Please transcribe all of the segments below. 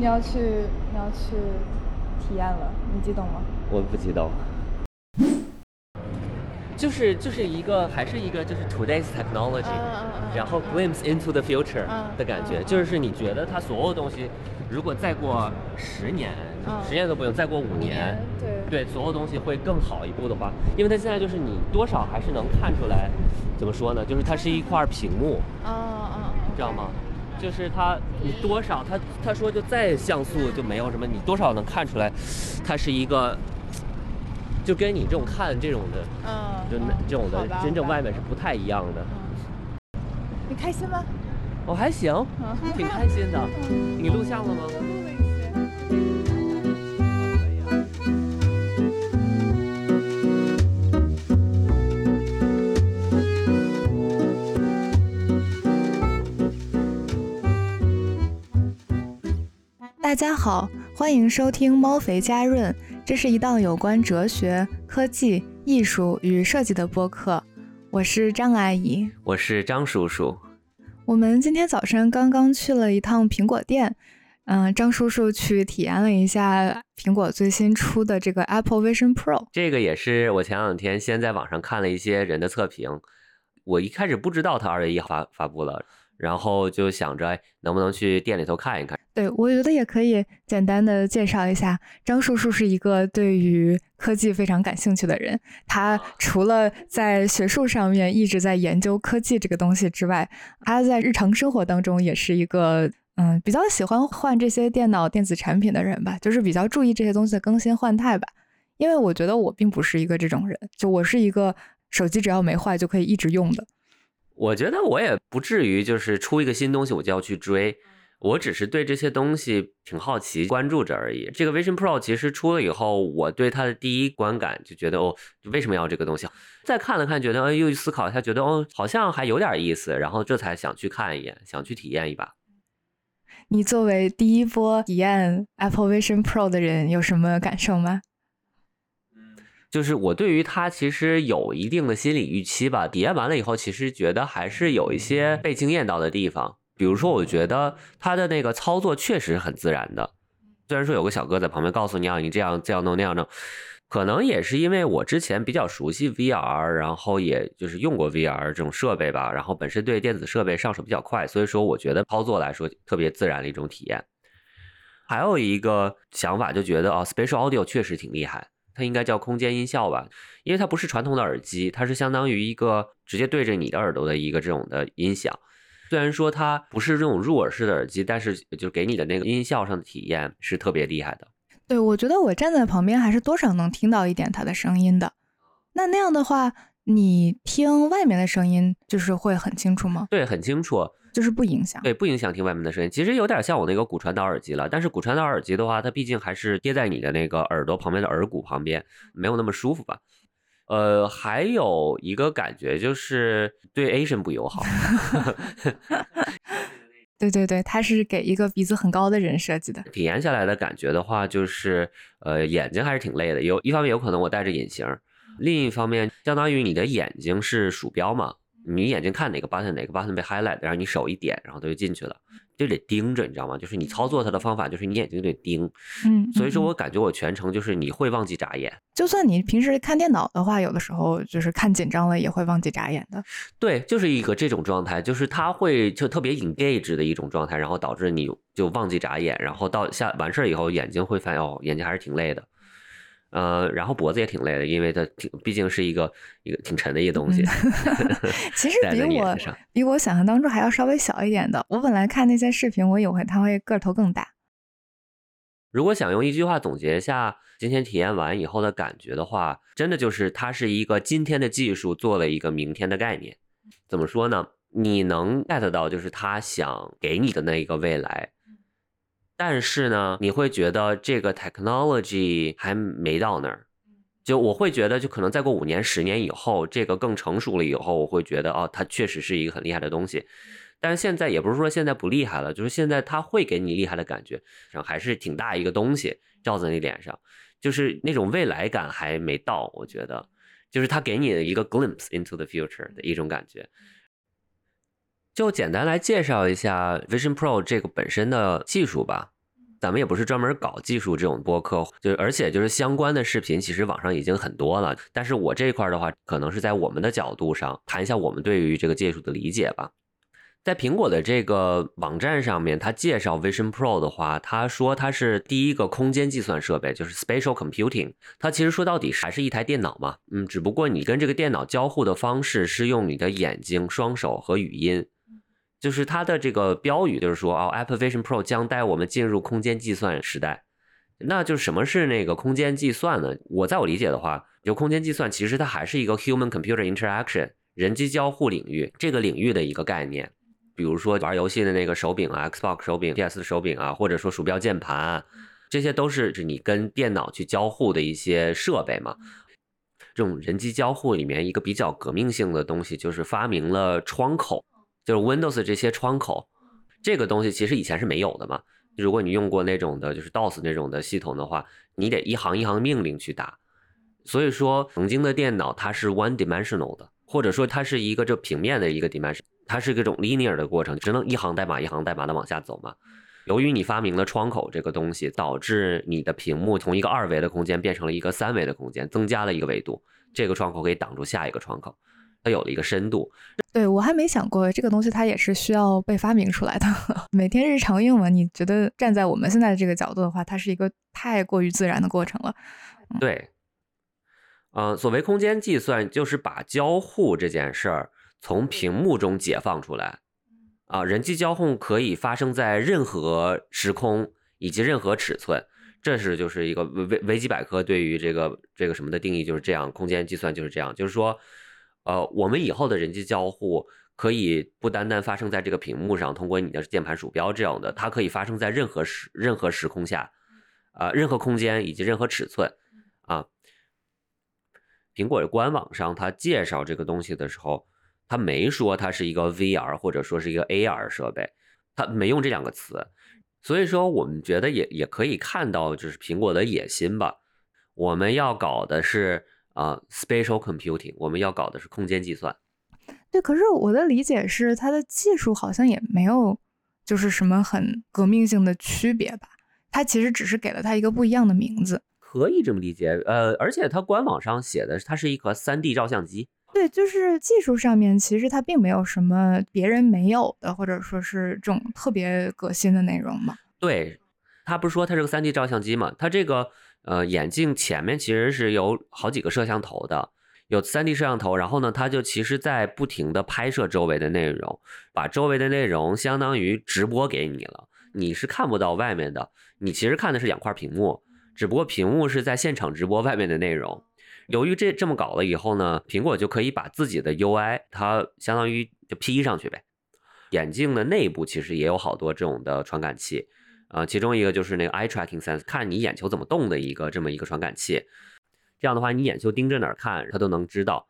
你要去你要去体验了，你激动吗？我不激动。就是就是一个还是一个就是 today's technology，、然后 glimpse into the future 嗯的感觉，就是你觉得它所有东西，如果再过十年，嗯十年都不用，再过五年，对对，所有东西会更好一步的话，因为它现在就是你多少还是能看出来，怎么说呢？就是它是一块屏幕，啊啊知道吗？就是它，你多少，他他说就再像素就没有什么，你多少能看出来，它是一个，就跟你这种看这种的，嗯，就那这种的真正外面是不太一样的。你开心吗？我、还行，嗯挺开心的。你录像了吗？录了一些。大家好，欢迎收听猫肥家润，这是一档有关哲学、科技、艺术与设计的播客。我是张阿姨。我是张叔叔。我们今天早上刚刚去了一趟苹果店，嗯、张叔叔去体验了一下苹果最新出的这个 Apple Vision Pro。这个也是我前两天先在网上看了一些人的测评，我一开始不知道它二月一号发发布了，然后就想着哎能不能去店里头看一看。对，我觉得也可以简单的介绍一下，张叔叔是一个对于科技非常感兴趣的人。他除了在学术上面一直在研究科技这个东西之外，他在日常生活当中也是一个嗯比较喜欢换这些电脑电子产品的人吧，就是比较注意这些东西的更新换代吧。因为我觉得我并不是一个这种人，就我是一个手机只要没坏就可以一直用的。我觉得我也不至于就是出一个新东西我就要去追，我只是对这些东西挺好奇，关注着而已。这个 Vision Pro 其实出了以后，我对它的第一观感就觉得哦，为什么要这个东西？再看了看，觉得哎，又思考一下，觉得哦，好像还有点意思，然后这才想去看一眼，想去体验一把。你作为第一波体验 Apple Vision Pro 的人，有什么感受吗？就是我对于它其实有一定的心理预期吧，体验完了以后，其实觉得还是有一些被惊艳到的地方。比如说，我觉得它的那个操作确实很自然的，虽然说有个小哥在旁边告诉你啊，你这样这样弄那样弄，可能也是因为我之前比较熟悉 VR，然后也就是用过 VR 这种设备吧，然后本身对电子设备上手比较快，所以说我觉得操作来说特别自然的一种体验。还有一个想法就觉得哦，Spatial Audio 确实挺厉害。它应该叫空间音效吧，因为它不是传统的耳机，它是相当于一个直接对着你的耳朵的一个这种的音响。虽然说它不是这种入耳式的耳机，但是就给你的那个音效上的体验是特别厉害的。对，我觉得我站在旁边还是多少能听到一点它的声音的。那那样的话，你听外面的声音就是会很清楚吗？对，很清楚，就是不影响。对，不影响听外面的声音。其实有点像我那个骨传导耳机了，但是骨传导耳机的话，它毕竟还是贴在你的那个耳朵旁边的耳骨旁边，没有那么舒服吧。呃，还有一个感觉就是对 Asian 不友好。对对对，它是给一个鼻子很高的人设计的。体验下来的感觉的话，就是呃眼睛还是挺累的。有一方面有可能我戴着隐形，另一方面相当于你的眼睛是鼠标嘛，你眼睛看哪个 button 哪个 button 被 highlight，然后你手一点，然后它就进去了，就得盯着，你知道吗？就是你操作它的方法就是你眼睛得盯。嗯，所以说嗯我感觉我全程就是你会忘记眨眼。就算你平时看电脑的话，有的时候就是看紧张了也会忘记眨眼的。对，就是一个这种状态，就是它会就特别 engage 的一种状态，然后导致你就忘记眨眼，然后到下完事儿以后，眼睛会发现哦，眼睛还是挺累的，呃，然后脖子也挺累的，因为它挺毕竟是一个一个挺沉的一个东西，其实 比我。比我想象当中还要稍微小一点的。我本来看那些视频，我以为它会个头更大。如果想用一句话总结一下今天体验完以后的感觉的话，真的就是它是一个今天的技术做了一个明天的概念。怎么说呢？你能 get 到就是他想给你的那一个未来，但是呢，你会觉得这个 technology 还没到那儿。就我会觉得，就可能再过五年、十年以后，这个更成熟了以后，我会觉得哦，它确实是一个很厉害的东西。但是现在也不是说现在不厉害了，就是现在它会给你厉害的感觉，然后还是挺大一个东西照在你脸上，就是那种未来感还没到，我觉得，就是它给你的一个 glimpse into the future 的一种感觉。就简单来介绍一下 Vision Pro 这个本身的技术吧。咱们也不是专门搞技术这种播客，就而且就是相关的视频，其实网上已经很多了。但是我这一块的话，可能是在我们的角度上谈一下我们对于这个技术的理解吧。在苹果的这个网站上面，它介绍 Vision Pro 的话，他说它是第一个空间计算设备，就是 Spatial Computing。它其实说到底还是一台电脑嘛，嗯，只不过你跟这个电脑交互的方式是用你的眼睛、双手和语音。就是它的这个标语就是说，哦，Apple Vision Pro 将带我们进入空间计算时代。那就是什么是那个空间计算呢？我在我理解的话，就空间计算其实它还是一个 Human Computer Interaction 人机交互领域这个领域的一个概念。比如说玩游戏的那个手柄啊，Xbox 手柄、PS 手柄啊，或者说鼠标、键盘，这些都是你跟电脑去交互的一些设备嘛。这种人机交互里面一个比较革命性的东西，就是发明了窗口，就是 Windows 这些窗口。这个东西其实以前是没有的嘛。如果你用过那种的，就是 DOS 那种的系统的话，你得一行一行命令去打。所以说，曾经的电脑它是 one dimensional 的，或者说它是一个这平面的一个 dimension。它是一种 linear 的过程，只能一行代码一行代码的往下走嘛。由于你发明了窗口这个东西，导致你的屏幕从一个二维的空间变成了一个三维的空间，增加了一个维度。这个窗口可以挡住下一个窗口，它有了一个深度。对我还没想过这个东西，它也是需要被发明出来的。每天日常用文，你觉得站在我们现在这个角度的话，它是一个太过于自然的过程了。对，呃，所谓空间计算，就是把交互这件事儿。从屏幕中解放出来，啊，人机交互可以发生在任何时空以及任何尺寸，这是就是一个维维维基百科对于这个这个什么的定义就是这样，空间计算就是这样，就是说，呃，我们以后的人机交互可以不单单发生在这个屏幕上，通过你的键盘鼠标这样的，它可以发生在任何时任何时空下，啊，任何空间以及任何尺寸，啊，苹果的官网上它介绍这个东西的时候。它没说它是一个 VR 或者说是一个 AR 设备，它没用这两个词，所以说我们觉得也也可以看到就是苹果的野心吧。我们要搞的是啊 spatial computing，我们要搞的是空间计算。对，可是我的理解是它的技术好像也没有就是什么很革命性的区别吧？它其实只是给了它一个不一样的名字。可以这么理解，呃，而且它官网上写的它是一个 3D 照相机。对，就是技术上面，其实它并没有什么别人没有的，或者说是这种特别革新的内容嘛。对，他不是说它是个 3D 照相机嘛？它这个呃眼镜前面其实是有好几个摄像头的，有 3D 摄像头，然后呢，它就其实在不停的拍摄周围的内容，把周围的内容相当于直播给你了，你是看不到外面的，你其实看的是两块屏幕，只不过屏幕是在现场直播外面的内容。由于这这么搞了以后呢，苹果就可以把自己的 UI 它相当于就 P 上去呗。眼镜的内部其实也有好多这种的传感器，啊，其中一个就是那个 Eye Tracking Sense，看你眼球怎么动的一个这么一个传感器。这样的话，你眼球盯着哪儿看，它都能知道。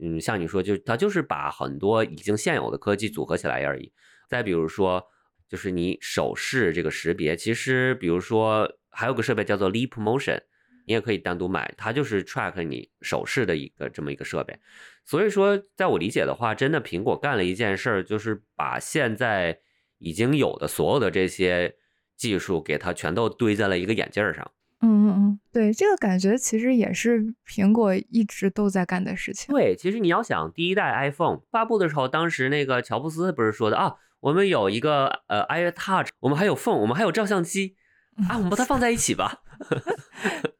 嗯，像你说，就它就是把很多已经现有的科技组合起来而已。再比如说，就是你手势这个识别，其实比如说还有个设备叫做 Leap Motion。你也可以单独买，它就是 track 你手势的一个这么一个设备。所以说，在我理解的话，真的苹果干了一件事儿，就是把现在已经有的所有的这些技术，给它全都堆在了一个眼镜上。嗯嗯嗯，对，这个感觉其实也是苹果一直都在干的事情。对，其实你要想第一代 iPhone 发布的时候，当时那个乔布斯不是说的啊，我们有一个呃 iTouch，我们还有 Phone，我们还有照相机 啊，我们把它放在一起吧。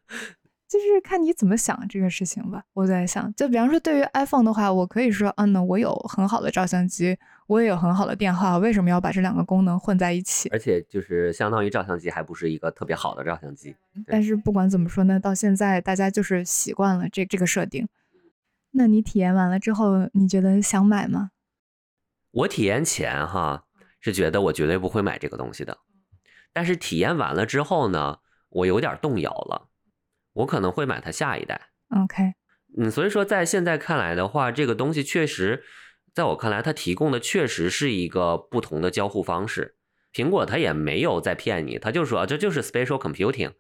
就是看你怎么想这个事情吧。我在想，就比方说对于 iPhone 的话，我可以说，嗯，那我有很好的照相机，我也有很好的电话，为什么要把这两个功能混在一起？而且就是相当于照相机还不是一个特别好的照相机。但是不管怎么说呢，到现在大家就是习惯了这这个设定。那你体验完了之后，你觉得想买吗？我体验前哈是觉得我绝对不会买这个东西的，但是体验完了之后呢？我有点动摇了，我可能会买它下一代。OK，嗯，所以说在现在看来的话，这个东西确实，在我看来，它提供的确实是一个不同的交互方式。苹果它也没有在骗你，它就说这就是 spatial computing，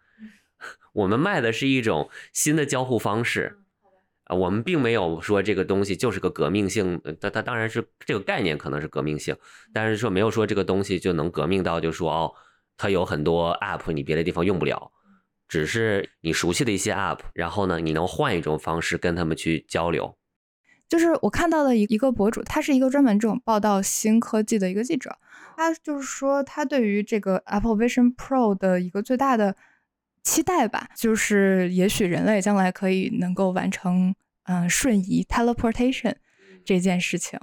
我们卖的是一种新的交互方式啊，我们并没有说这个东西就是个革命性，它它当然是这个概念可能是革命性，但是说没有说这个东西就能革命到就说哦。它有很多 App 你别的地方用不了，只是你熟悉的一些 App，然后呢，你能换一种方式跟他们去交流。就是我看到的一一个博主，他是一个专门这种报道新科技的一个记者，他就是说他对于这个 Apple Vision Pro 的一个最大的期待吧，就是也许人类将来可以能够完成嗯瞬移 teleportation 这件事情。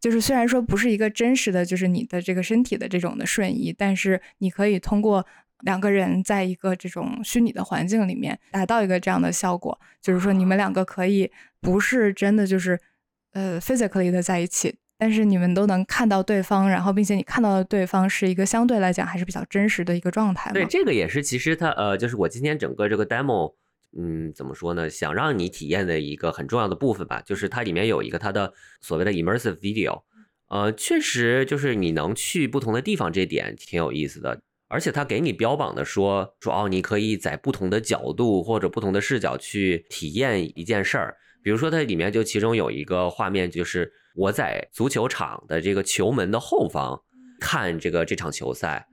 就是虽然说不是一个真实的就是你的这个身体的这种的瞬移，但是你可以通过两个人在一个这种虚拟的环境里面达到一个这样的效果，就是说你们两个可以不是真的就是呃 physically 的在一起，但是你们都能看到对方，然后并且你看到的对方是一个相对来讲还是比较真实的一个状态。对，这个也是其实它呃就是我今天整个这个 demo。嗯，怎么说呢？想让你体验的一个很重要的部分吧，就是它里面有一个它的所谓的 immersive video，呃，确实就是你能去不同的地方，这点挺有意思的。而且他给你标榜的说说哦，你可以在不同的角度或者不同的视角去体验一件事儿。比如说它里面就其中有一个画面，就是我在足球场的这个球门的后方看这个这场球赛，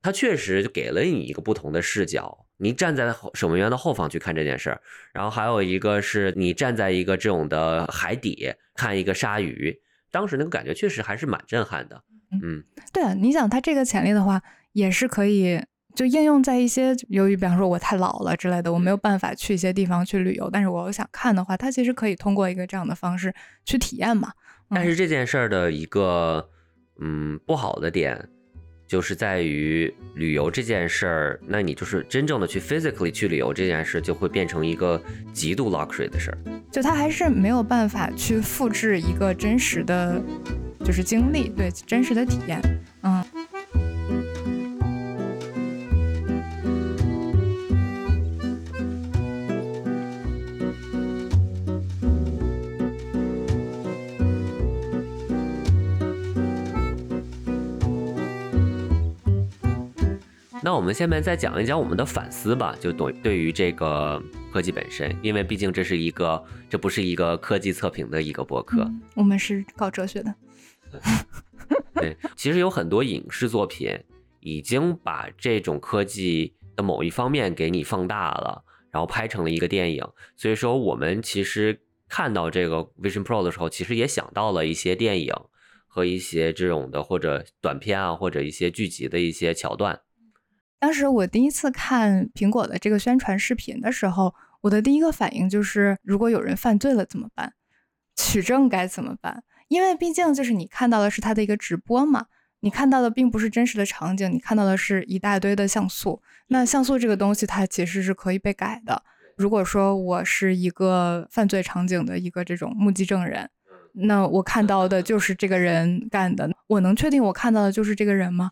它确实就给了你一个不同的视角。你站在守门员的后方去看这件事儿，然后还有一个是你站在一个这种的海底看一个鲨鱼，当时那个感觉确实还是蛮震撼的。嗯，对啊，你想它这个潜力的话，也是可以就应用在一些由于比方说我太老了之类的，我没有办法去一些地方去旅游，但是我想看的话，它其实可以通过一个这样的方式去体验嘛。但是这件事儿的一个嗯不好的点。就是在于旅游这件事儿，那你就是真正的去 physically 去旅游这件事，就会变成一个极度 luxury 的事儿。就它还是没有办法去复制一个真实的，就是经历，对真实的体验，嗯。那我们下面再讲一讲我们的反思吧，就对对于这个科技本身，因为毕竟这是一个，这不是一个科技测评的一个博客，我们是搞哲学的。对，其实有很多影视作品已经把这种科技的某一方面给你放大了，然后拍成了一个电影。所以说，我们其实看到这个 Vision Pro 的时候，其实也想到了一些电影和一些这种的或者短片啊，或者一些剧集的一些桥段。当时我第一次看苹果的这个宣传视频的时候，我的第一个反应就是，如果有人犯罪了怎么办？取证该怎么办？因为毕竟就是你看到的是他的一个直播嘛，你看到的并不是真实的场景，你看到的是一大堆的像素。那像素这个东西，它其实是可以被改的。如果说我是一个犯罪场景的一个这种目击证人，那我看到的就是这个人干的，我能确定我看到的就是这个人吗？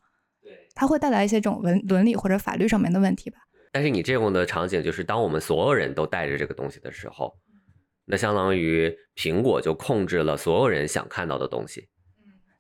它会带来一些这种伦伦理或者法律上面的问题吧。但是你这种的场景，就是当我们所有人都带着这个东西的时候，那相当于苹果就控制了所有人想看到的东西。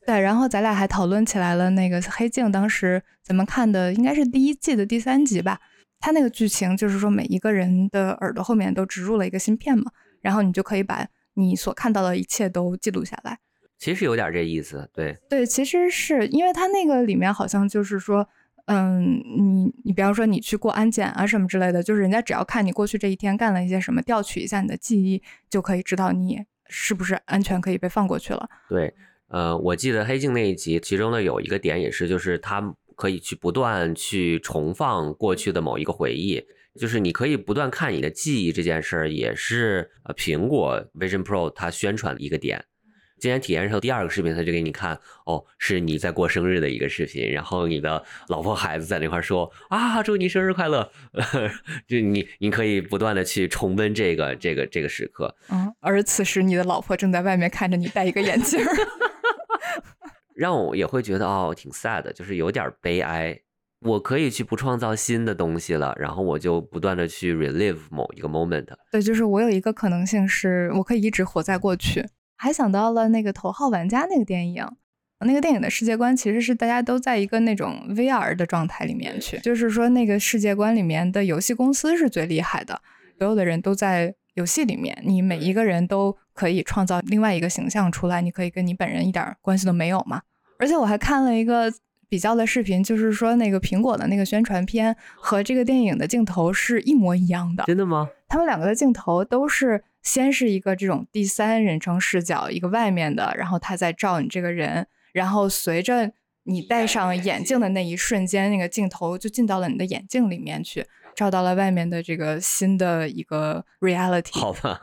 对，然后咱俩还讨论起来了那个黑镜，当时咱们看的应该是第一季的第三集吧。它那个剧情就是说，每一个人的耳朵后面都植入了一个芯片嘛，然后你就可以把你所看到的一切都记录下来。其实有点这意思，对对，其实是因为它那个里面好像就是说，嗯，你你比方说你去过安检啊什么之类的，就是人家只要看你过去这一天干了一些什么，调取一下你的记忆，就可以知道你是不是安全可以被放过去了。对，呃，我记得黑镜那一集，其中呢有一个点也是，就是它可以去不断去重放过去的某一个回忆，就是你可以不断看你的记忆这件事儿，也是呃苹果 Vision Pro 它宣传的一个点。今天体验时候第二个视频，他就给你看哦，是你在过生日的一个视频，然后你的老婆孩子在那块说啊，祝你生日快乐，就你你可以不断的去重温这个这个这个时刻，嗯，而此时你的老婆正在外面看着你戴一个眼镜，让我也会觉得哦，挺 sad，就是有点悲哀。我可以去不创造新的东西了，然后我就不断的去 relive 某一个 moment。对，就是我有一个可能性是我可以一直活在过去。还想到了那个《头号玩家》那个电影，那个电影的世界观其实是大家都在一个那种 VR 的状态里面去，就是说那个世界观里面的游戏公司是最厉害的，所有的人都在游戏里面，你每一个人都可以创造另外一个形象出来，你可以跟你本人一点关系都没有嘛。而且我还看了一个比较的视频，就是说那个苹果的那个宣传片和这个电影的镜头是一模一样的。真的吗？他们两个的镜头都是先是一个这种第三人称视角，一个外面的，然后他在照你这个人，然后随着你戴上眼镜的那一瞬间，那个镜头就进到了你的眼镜里面去，照到了外面的这个新的一个 reality。好吧。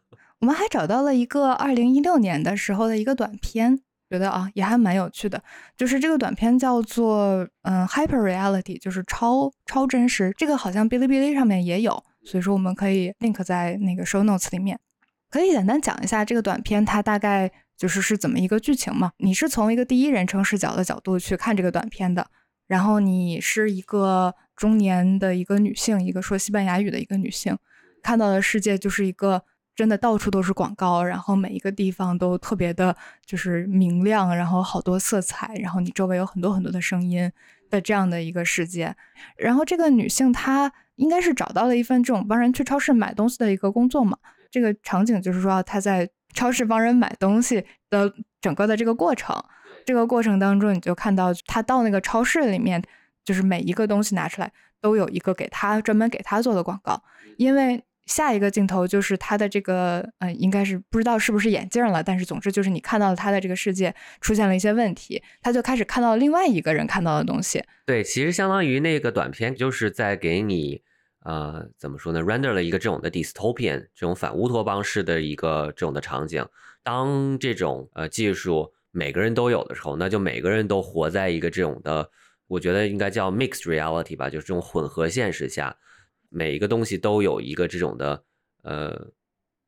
我们还找到了一个二零一六年的时候的一个短片。觉得啊，也还蛮有趣的，就是这个短片叫做嗯，Hyper Reality，就是超超真实。这个好像哔哩哔哩上面也有，所以说我们可以 link 在那个 show notes 里面。可以简单讲一下这个短片，它大概就是是怎么一个剧情嘛？你是从一个第一人称视角的角度去看这个短片的，然后你是一个中年的一个女性，一个说西班牙语的一个女性，看到的世界就是一个。真的到处都是广告，然后每一个地方都特别的，就是明亮，然后好多色彩，然后你周围有很多很多的声音的这样的一个世界。然后这个女性她应该是找到了一份这种帮人去超市买东西的一个工作嘛。这个场景就是说他在超市帮人买东西的整个的这个过程，这个过程当中你就看到他到那个超市里面，就是每一个东西拿出来都有一个给他专门给他做的广告，因为。下一个镜头就是他的这个，呃，应该是不知道是不是眼镜了，但是总之就是你看到了他的这个世界出现了一些问题，他就开始看到另外一个人看到的东西。对，其实相当于那个短片就是在给你，呃，怎么说呢，render 了一个这种的 dystopian 这种反乌托邦式的一个这种的场景。当这种呃技术每个人都有的时候，那就每个人都活在一个这种的，我觉得应该叫 mixed reality 吧，就是这种混合现实下。每一个东西都有一个这种的，呃，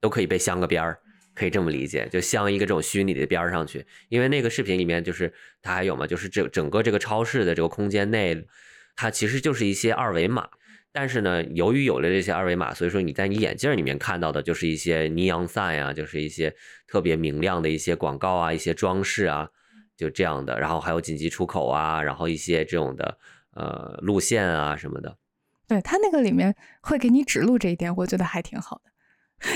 都可以被镶个边儿，可以这么理解，就镶一个这种虚拟的边儿上去。因为那个视频里面就是它还有嘛，就是整整个这个超市的这个空间内，它其实就是一些二维码。但是呢，由于有了这些二维码，所以说你在你眼镜里面看到的就是一些 neon sign 啊，就是一些特别明亮的一些广告啊，一些装饰啊，就这样的。然后还有紧急出口啊，然后一些这种的呃路线啊什么的。对他那个里面会给你指路这一点，我觉得还挺好的。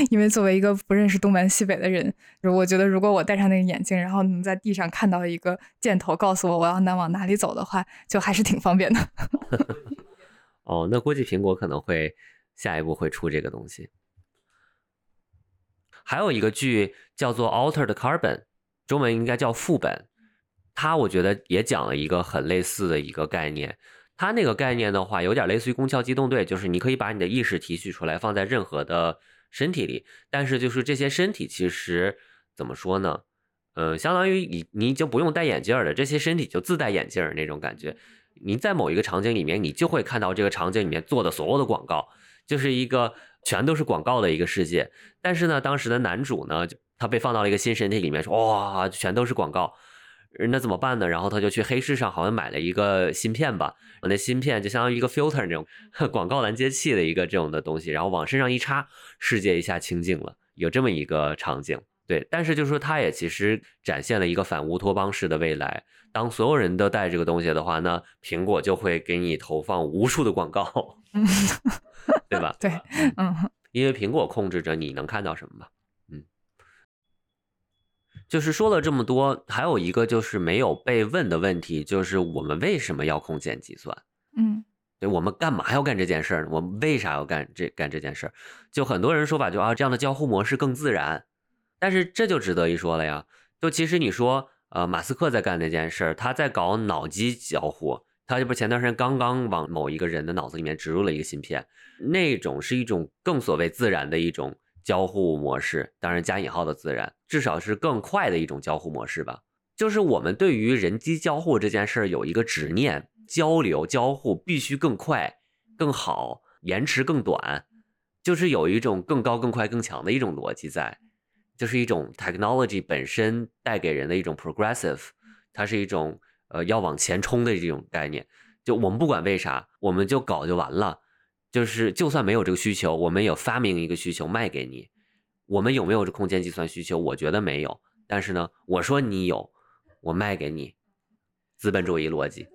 因为作为一个不认识东南西北的人，我觉得如果我戴上那个眼镜，然后能在地上看到一个箭头告诉我我要南往哪里走的话，就还是挺方便的。哦，那估计苹果可能会下一步会出这个东西。还有一个剧叫做《Altered Carbon》，中文应该叫副本，它我觉得也讲了一个很类似的一个概念。它那个概念的话，有点类似于《攻壳机动队》，就是你可以把你的意识提取出来，放在任何的身体里。但是就是这些身体其实怎么说呢？嗯，相当于你你就不用戴眼镜了，这些身体就自带眼镜那种感觉。你在某一个场景里面，你就会看到这个场景里面做的所有的广告，就是一个全都是广告的一个世界。但是呢，当时的男主呢，他被放到了一个新身体里面，说哇，全都是广告。那怎么办呢？然后他就去黑市上好像买了一个芯片吧，那芯片就相当于一个 filter 那种 广告拦截器的一个这种的东西，然后往身上一插，世界一下清净了，有这么一个场景。对，但是就是说，它也其实展现了一个反乌托邦式的未来。当所有人都带这个东西的话，那苹果就会给你投放无数的广告，对吧？对，嗯，因为苹果控制着你能看到什么嘛。嗯就是说了这么多，还有一个就是没有被问的问题，就是我们为什么要空间计算？嗯，对，我们干嘛要干这件事儿？我们为啥要干这干这件事儿？就很多人说法，就啊这样的交互模式更自然，但是这就值得一说了呀。就其实你说，呃，马斯克在干那件事，他在搞脑机交互，他这不前段时间刚刚往某一个人的脑子里面植入了一个芯片，那种是一种更所谓自然的一种。交互模式，当然加引号的自然，至少是更快的一种交互模式吧。就是我们对于人机交互这件事儿有一个执念，交流交互必须更快、更好，延迟更短，就是有一种更高、更快、更强的一种逻辑在，就是一种 technology 本身带给人的一种 progressive，它是一种呃要往前冲的这种概念。就我们不管为啥，我们就搞就完了。就是，就算没有这个需求，我们有发明一个需求卖给你。我们有没有这空间计算需求？我觉得没有。但是呢，我说你有，我卖给你。资本主义逻辑。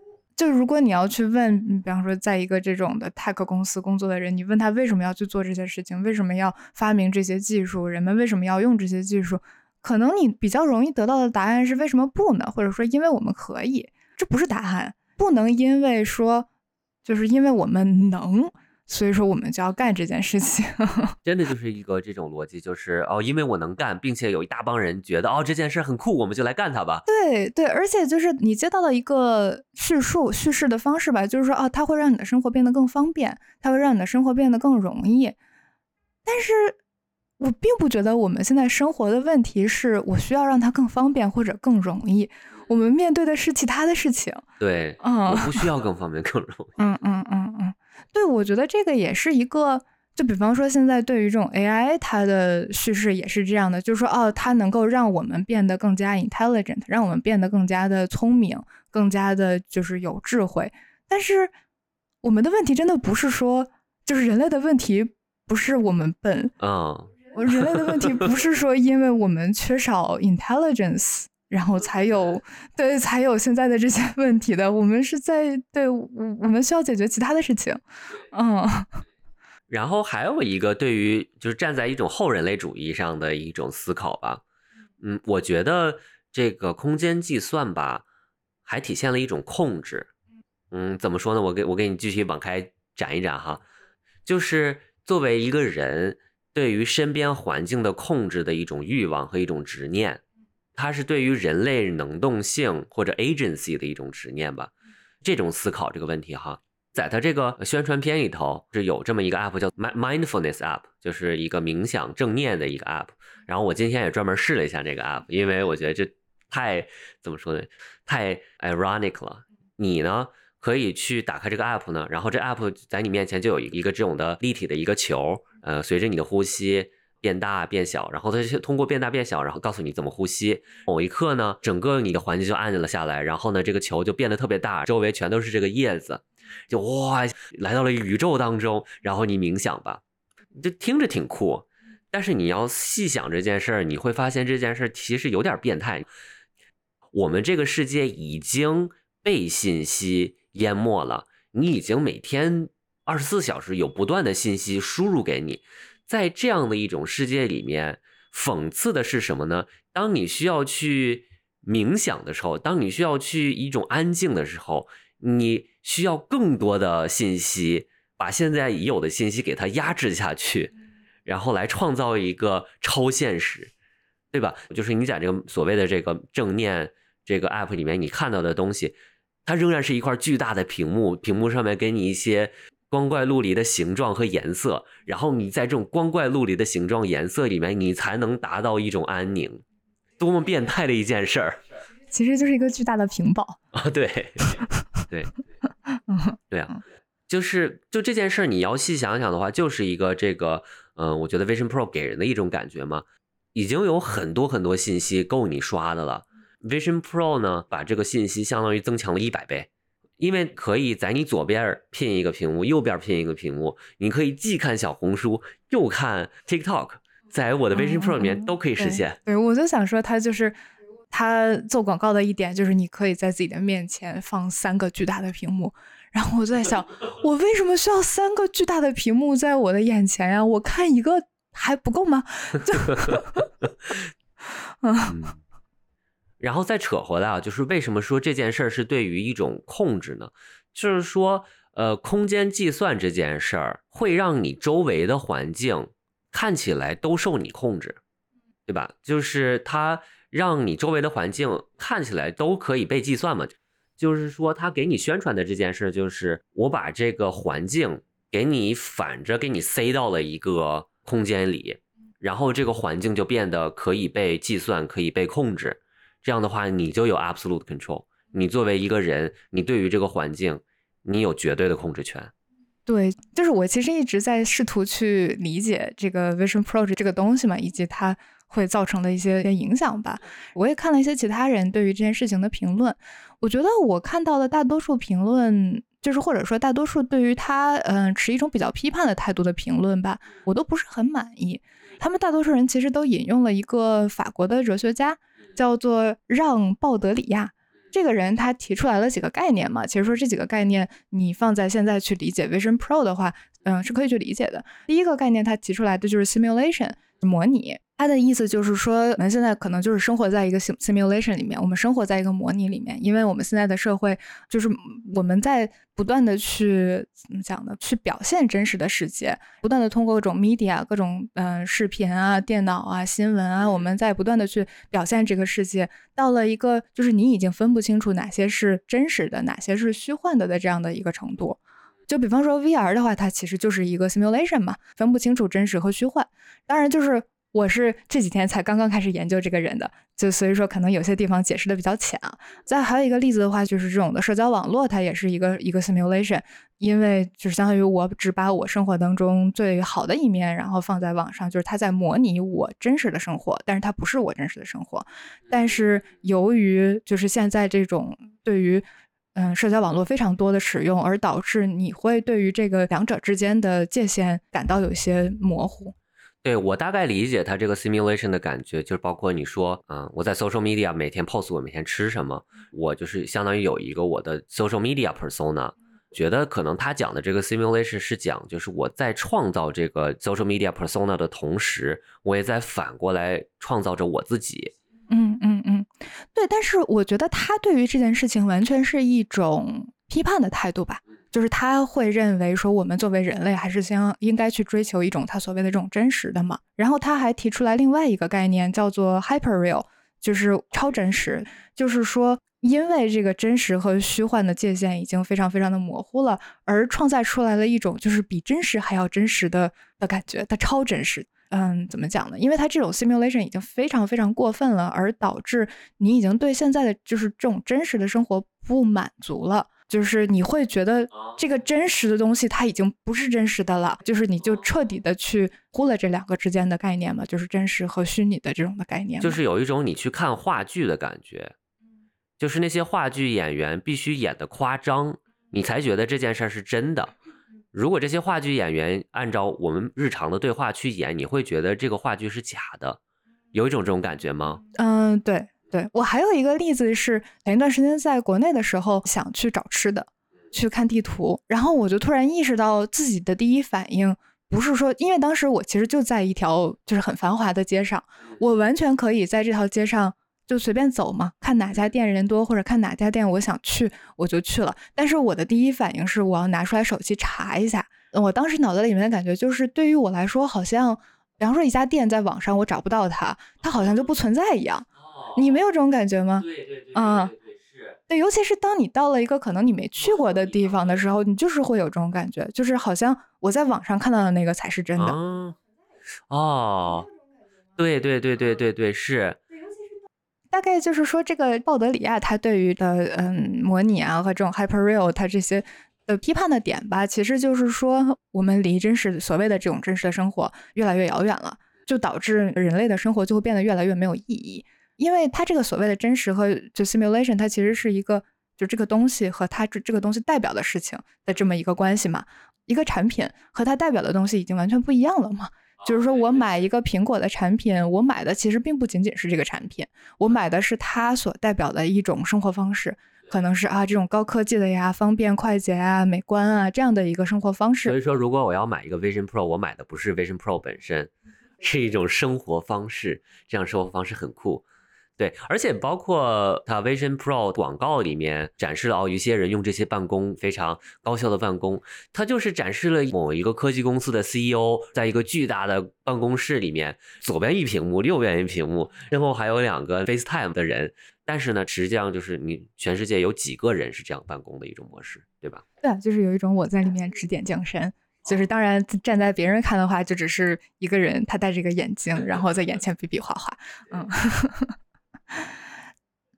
就如果你要去问，比方说，在一个这种的 tech 公司工作的人，你问他为什么要去做这些事情，为什么要发明这些技术，人们为什么要用这些技术，可能你比较容易得到的答案是为什么不呢？或者说，因为我们可以。这不是答案，不能因为说就是因为我们能。所以说，我们就要干这件事情。真的就是一个这种逻辑，就是哦，因为我能干，并且有一大帮人觉得哦这件事很酷，我们就来干它吧。对对，而且就是你接到了一个叙述叙事的方式吧，就是说哦，它会让你的生活变得更方便，它会让你的生活变得更容易。但是我并不觉得我们现在生活的问题是我需要让它更方便或者更容易。我们面对的是其他的事情。对，嗯，我不需要更方便更容易。嗯嗯嗯嗯。对，我觉得这个也是一个，就比方说现在对于这种 AI，它的叙事也是这样的，就是说，哦，它能够让我们变得更加 intelligent，让我们变得更加的聪明，更加的就是有智慧。但是我们的问题真的不是说，就是人类的问题不是我们笨，嗯，人类的问题不是说因为我们缺少 intelligence。然后才有 对，才有现在的这些 问题的。我们是在对，我我们需要解决其他的事情，嗯。然后还有一个对于就是站在一种后人类主义上的一种思考吧，嗯，我觉得这个空间计算吧，还体现了一种控制，嗯，怎么说呢？我给我给你继续往开展一展哈，就是作为一个人对于身边环境的控制的一种欲望和一种执念。它是对于人类能动性或者 agency 的一种执念吧，这种思考这个问题哈，在它这个宣传片里头是有这么一个 app 叫 mindfulness app，就是一个冥想正念的一个 app。然后我今天也专门试了一下这个 app，因为我觉得这太怎么说呢，太 ironic 了。你呢可以去打开这个 app 呢，然后这 app 在你面前就有一个这种的立体的一个球，呃，随着你的呼吸。变大变小，然后它就通过变大变小，然后告诉你怎么呼吸。某一刻呢，整个你的环境就安静了下来，然后呢，这个球就变得特别大，周围全都是这个叶子，就哇，来到了宇宙当中。然后你冥想吧，这听着挺酷，但是你要细想这件事儿，你会发现这件事儿其实有点变态。我们这个世界已经被信息淹没了，你已经每天二十四小时有不断的信息输入给你。在这样的一种世界里面，讽刺的是什么呢？当你需要去冥想的时候，当你需要去一种安静的时候，你需要更多的信息，把现在已有的信息给它压制下去，然后来创造一个超现实，对吧？就是你在这个所谓的这个正念这个 app 里面，你看到的东西，它仍然是一块巨大的屏幕，屏幕上面给你一些。光怪陆离的形状和颜色，然后你在这种光怪陆离的形状、颜色里面，你才能达到一种安宁。多么变态的一件事儿！其实就是一个巨大的屏保啊！对，对，对啊，就是就这件事儿，你要细想想的话，就是一个这个，嗯，我觉得 Vision Pro 给人的一种感觉嘛，已经有很多很多信息够你刷的了。Vision Pro 呢，把这个信息相当于增强了一百倍。因为可以在你左边拼一个屏幕，右边拼一个屏幕，你可以既看小红书又看 TikTok，在我的 Vision Pro 里面都可以实现。对，我就想说，它就是它做广告的一点，就是你可以在自己的面前放三个巨大的屏幕。然后我就在想，我为什么需要三个巨大的屏幕在我的眼前呀？我看一个还不够吗？就，嗯。然后再扯回来啊，就是为什么说这件事儿是对于一种控制呢？就是说，呃，空间计算这件事儿会让你周围的环境看起来都受你控制，对吧？就是它让你周围的环境看起来都可以被计算嘛。就是说，他给你宣传的这件事，就是我把这个环境给你反着给你塞到了一个空间里，然后这个环境就变得可以被计算，可以被控制。这样的话，你就有 absolute control。你作为一个人，你对于这个环境，你有绝对的控制权。对，就是我其实一直在试图去理解这个 Vision Pro 这个东西嘛，以及它会造成的一些影响吧。我也看了一些其他人对于这件事情的评论，我觉得我看到的大多数评论，就是或者说大多数对于他嗯持一种比较批判的态度的评论吧，我都不是很满意。他们大多数人其实都引用了一个法国的哲学家。叫做让·鲍德里亚这个人，他提出来了几个概念嘛？其实说这几个概念，你放在现在去理解 Vision Pro 的话，嗯，是可以去理解的。第一个概念，他提出来的就是 simulation 模拟。他的意思就是说，我们现在可能就是生活在一个 simulation 里面，我们生活在一个模拟里面，因为我们现在的社会就是我们在不断的去怎么讲呢？去表现真实的世界，不断的通过各种 media、各种嗯视频啊、电脑啊、新闻啊，我们在不断的去表现这个世界，到了一个就是你已经分不清楚哪些是真实的，哪些是虚幻的的这样的一个程度。就比方说 VR 的话，它其实就是一个 simulation 嘛，分不清楚真实和虚幻。当然就是。我是这几天才刚刚开始研究这个人的，就所以说可能有些地方解释的比较浅啊。再还有一个例子的话，就是这种的社交网络，它也是一个一个 simulation，因为就是相当于我只把我生活当中最好的一面，然后放在网上，就是它在模拟我真实的生活，但是它不是我真实的生活。但是由于就是现在这种对于嗯社交网络非常多的使用，而导致你会对于这个两者之间的界限感到有些模糊。对我大概理解他这个 simulation 的感觉，就是包括你说，嗯，我在 social media 每天 post 我每天吃什么，我就是相当于有一个我的 social media persona，觉得可能他讲的这个 simulation 是讲，就是我在创造这个 social media persona 的同时，我也在反过来创造着我自己。对，但是我觉得他对于这件事情完全是一种批判的态度吧。就是他会认为说，我们作为人类还是先应该去追求一种他所谓的这种真实的嘛。然后他还提出来另外一个概念，叫做 hyperreal，就是超真实。就是说，因为这个真实和虚幻的界限已经非常非常的模糊了，而创造出来了一种就是比真实还要真实的的感觉，它超真实。嗯，怎么讲呢？因为它这种 simulation 已经非常非常过分了，而导致你已经对现在的就是这种真实的生活不满足了。就是你会觉得这个真实的东西它已经不是真实的了，就是你就彻底的去忽了这两个之间的概念嘛，就是真实和虚拟的这种的概念。就是有一种你去看话剧的感觉，就是那些话剧演员必须演的夸张，你才觉得这件事儿是真的。如果这些话剧演员按照我们日常的对话去演，你会觉得这个话剧是假的，有一种这种感觉吗？嗯，对。对我还有一个例子是，前一段时间在国内的时候想去找吃的，去看地图，然后我就突然意识到自己的第一反应不是说，因为当时我其实就在一条就是很繁华的街上，我完全可以在这条街上就随便走嘛，看哪家店人多或者看哪家店我想去我就去了。但是我的第一反应是我要拿出来手机查一下，我当时脑子里面的感觉就是对于我来说，好像比方说一家店在网上我找不到它，它好像就不存在一样。你没有这种感觉吗？对对对，啊，是，对，尤其是当你到了一个可能你没去过的地方的时候，你就是会有这种感觉，就是好像我在网上看到的那个才是真的。哦，对对对对对对，是。大概就是说，这个鲍德里亚他对于的嗯模拟啊和这种 hyperreal 他这些的批判的点吧，其实就是说我们离真实所谓的这种真实的生活越来越遥远了，就导致人类的生活就会变得越来越没有意义。因为它这个所谓的真实和就 simulation，它其实是一个就这个东西和它这这个东西代表的事情的这么一个关系嘛。一个产品和它代表的东西已经完全不一样了嘛。就是说我买一个苹果的产品，我买的其实并不仅仅是这个产品，我买的是它所代表的一种生活方式，可能是啊这种高科技的呀、方便快捷啊、美观啊这样的一个生活方式。所以说，如果我要买一个 Vision Pro，我买的不是 Vision Pro 本身，是一种生活方式，这样生活方式很酷。对，而且包括它 Vision Pro 广告里面展示了哦，一些人用这些办公非常高效的办公，它就是展示了某一个科技公司的 CEO 在一个巨大的办公室里面，左边一屏幕，右边一屏幕，然后还有两个 FaceTime 的人，但是呢，实际上就是你全世界有几个人是这样办公的一种模式，对吧？对，就是有一种我在里面指点江山，就是当然站在别人看的话，就只是一个人，他戴着个眼镜，然后在眼前比比划划，嗯。